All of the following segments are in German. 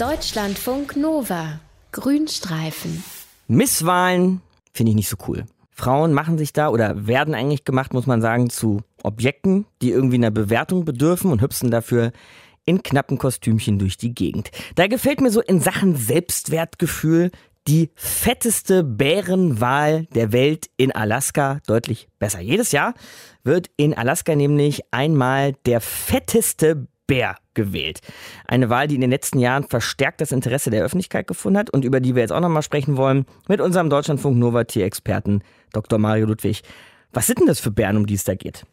Deutschlandfunk Nova. Grünstreifen. Misswahlen finde ich nicht so cool. Frauen machen sich da oder werden eigentlich gemacht, muss man sagen, zu Objekten, die irgendwie einer Bewertung bedürfen und hüpfen dafür in knappen Kostümchen durch die Gegend. Da gefällt mir so in Sachen Selbstwertgefühl die fetteste Bärenwahl der Welt in Alaska deutlich besser. Jedes Jahr wird in Alaska nämlich einmal der fetteste Bär gewählt. Eine Wahl, die in den letzten Jahren verstärkt das Interesse der Öffentlichkeit gefunden hat und über die wir jetzt auch nochmal sprechen wollen mit unserem Deutschlandfunk Nova Tierexperten Dr. Mario Ludwig. Was sind denn das für Bären, um die es da geht?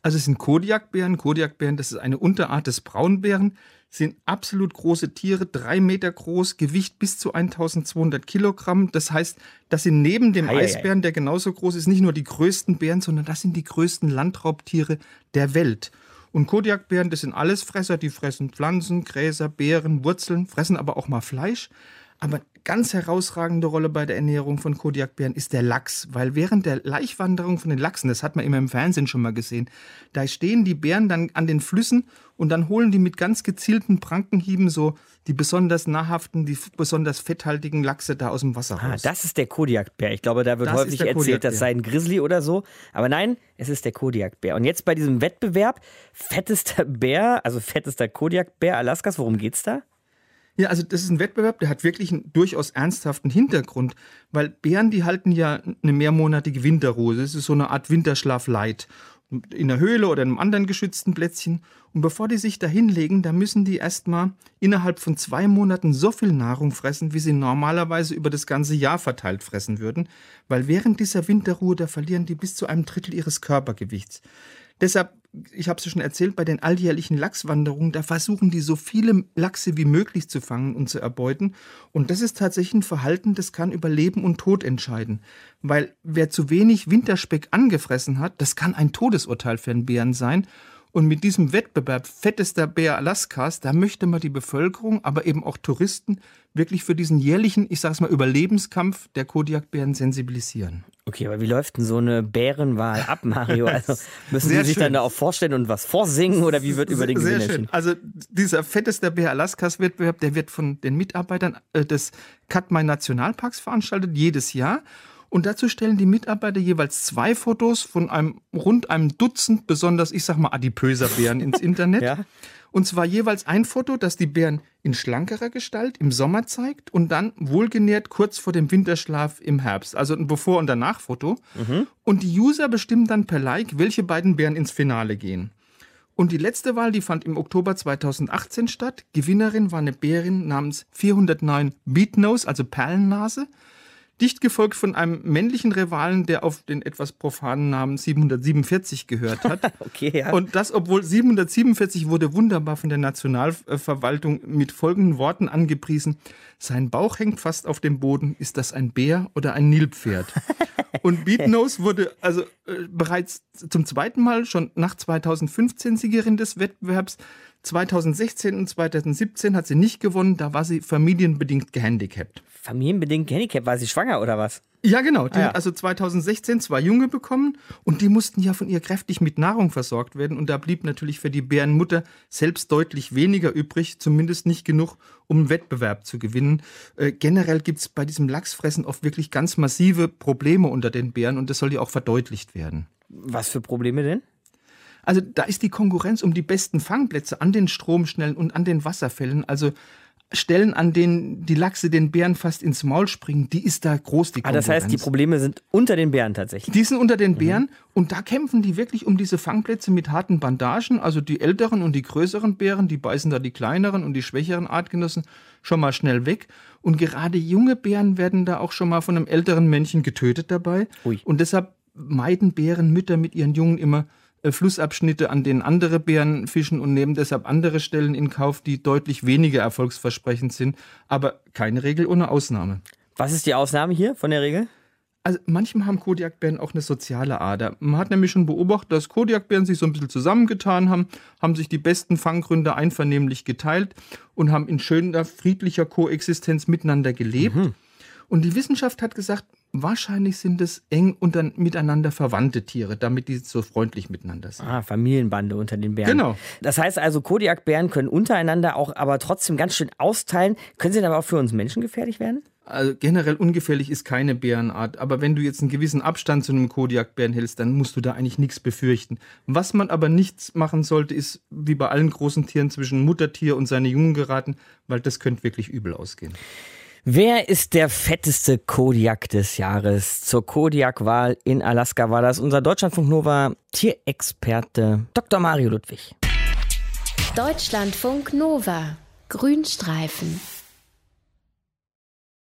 Also es sind Kodiakbären. Kodiakbären, das ist eine Unterart des Braunbären, sind absolut große Tiere, drei Meter groß, Gewicht bis zu 1200 Kilogramm. Das heißt, das sind neben dem Eieiei. Eisbären, der genauso groß ist, nicht nur die größten Bären, sondern das sind die größten Landraubtiere der Welt. Und Kodiakbären, das sind Allesfresser, die fressen Pflanzen, Gräser, Beeren, Wurzeln, fressen aber auch mal Fleisch. Aber ganz herausragende Rolle bei der Ernährung von Kodiakbären ist der Lachs, weil während der Laichwanderung von den Lachsen, das hat man immer im Fernsehen schon mal gesehen, da stehen die Bären dann an den Flüssen und dann holen die mit ganz gezielten Prankenhieben so die besonders nahrhaften, die besonders fetthaltigen Lachse da aus dem Wasser Ah, raus. das ist der Kodiakbär. Ich glaube, da wird Das häufig erzählt, das sei ein Grizzly oder so. Aber nein, es ist der Kodiakbär. Und jetzt bei diesem Wettbewerb, fettester Bär, also fettester Kodiakbär Alaskas, worum geht's da? Ja, also das ist ein Wettbewerb, der hat wirklich einen durchaus ernsthaften Hintergrund, weil Bären, die halten ja eine mehrmonatige Winterruhe. Das ist so eine Art Winterschlaf light. In der Höhle oder in einem anderen geschützten Plätzchen. Und bevor die sich da hinlegen, da müssen die erstmal innerhalb von zwei Monaten so viel Nahrung fressen, wie sie normalerweise über das ganze Jahr verteilt fressen würden. Weil während dieser Winterruhe, da verlieren die bis zu einem Drittel ihres Körpergewichts. Deshalb, ich habe es ja schon erzählt, bei den alljährlichen Lachswanderungen, da versuchen die so viele Lachse wie möglich zu fangen und zu erbeuten. Und das ist tatsächlich ein Verhalten, das kann über Leben und Tod entscheiden. Weil wer zu wenig Winterspeck angefressen hat, das kann ein Todesurteil für einen Bären sein. Und mit diesem Wettbewerb fettester Bär Alaskas, da möchte man die Bevölkerung, aber eben auch Touristen wirklich für diesen jährlichen, ich sag's mal, Überlebenskampf der Kodiakbären sensibilisieren. Okay, aber wie läuft denn so eine Bärenwahl ab, Mario? Also müssen Sie sich dann schön. da auch vorstellen und was vorsingen oder wie wird über den Sehr Gewinn schön. entschieden? Also dieser fetteste Bär Alaskas Wettbewerb, der wird von den Mitarbeitern äh, des Katmai Nationalparks veranstaltet, jedes Jahr. Und dazu stellen die Mitarbeiter jeweils zwei Fotos von einem rund einem Dutzend besonders, ich sag mal, adipöser Bären ins Internet. Ja. Und zwar jeweils ein Foto, das die Bären in schlankerer Gestalt im Sommer zeigt und dann wohlgenährt kurz vor dem Winterschlaf im Herbst. Also ein Bevor- und Danach-Foto. Und die User bestimmen dann per Like, welche beiden Bären ins Finale gehen. Und die letzte Wahl, die fand im Oktober 2018 statt. Gewinnerin war eine Bärin namens 409 Beatnose, also Perlennase. Dicht gefolgt von einem männlichen Rivalen, der auf den etwas profanen Namen 747 gehört hat. Okay, ja. Und das, obwohl 747 wurde wunderbar von der Nationalverwaltung mit folgenden Worten angepriesen. Sein Bauch hängt fast auf dem Boden. Ist das ein Bär oder ein Nilpferd? Und Beatnose wurde also äh, bereits zum zweiten Mal schon nach 2015 Siegerin des Wettbewerbs. 2016 und 2017 hat sie nicht gewonnen, da war sie familienbedingt gehandicapt. Familienbedingt Handicap, war sie schwanger oder was? Ja, genau. Die Ah, ja. hat also 2016 zwei Junge bekommen und die mussten ja von ihr kräftig mit Nahrung versorgt werden. Und da blieb natürlich für die Bärenmutter selbst deutlich weniger übrig, zumindest nicht genug, um einen Wettbewerb zu gewinnen. Äh, generell gibt es bei diesem Lachsfressen oft wirklich ganz massive Probleme unter den Bären und das soll ja auch verdeutlicht werden. Was für Probleme denn? Also da ist die Konkurrenz um die besten Fangplätze an den Stromschnellen und an den Wasserfällen, also Stellen, an denen die Lachse den Bären fast ins Maul springen, die ist da groß, die Ah, Konkurrenz. das heißt, die Probleme sind unter den Bären tatsächlich. Die sind unter den Bären und da kämpfen die wirklich um diese Fangplätze mit harten Bandagen. Also die älteren und die größeren Bären, die beißen da die kleineren und die schwächeren Artgenossen schon mal schnell weg. Und gerade junge Bären werden da auch schon mal von einem älteren Männchen getötet dabei. Ui. Und deshalb meiden Bärenmütter mit ihren Jungen immer Flussabschnitte, an denen andere Bären fischen und nehmen deshalb andere Stellen in Kauf, die deutlich weniger erfolgsversprechend sind. Aber keine Regel ohne Ausnahme. Was ist die Ausnahme hier von der Regel? Also manchmal haben Kodiakbären auch eine soziale Ader. Man hat nämlich schon beobachtet, dass Kodiakbären sich so ein bisschen zusammengetan haben, haben sich die besten Fanggründe einvernehmlich geteilt und haben in schöner, friedlicher Koexistenz miteinander gelebt. Und die Wissenschaft hat gesagt, Wahrscheinlich sind es eng unter, miteinander verwandte Tiere, damit die so freundlich miteinander sind. Ah, Familienbande unter den Bären. Genau. Das heißt also, Kodiakbären können untereinander auch aber trotzdem ganz schön austeilen. Können sie dann aber auch für uns Menschen gefährlich werden? Also generell ungefährlich ist keine Bärenart, aber wenn du jetzt einen gewissen Abstand zu einem Kodiakbären hältst, dann musst du da eigentlich nichts befürchten. Was man aber nicht machen sollte, ist wie bei allen großen Tieren zwischen Muttertier und seine Jungen geraten, weil das könnte wirklich übel ausgehen. Wer ist der fetteste Kodiak des Jahres? Zur Kodiak-Wahl in Alaska war das unser Deutschlandfunk Nova Tierexperte Dr. Mario Ludwig. Deutschlandfunk Nova. Grünstreifen.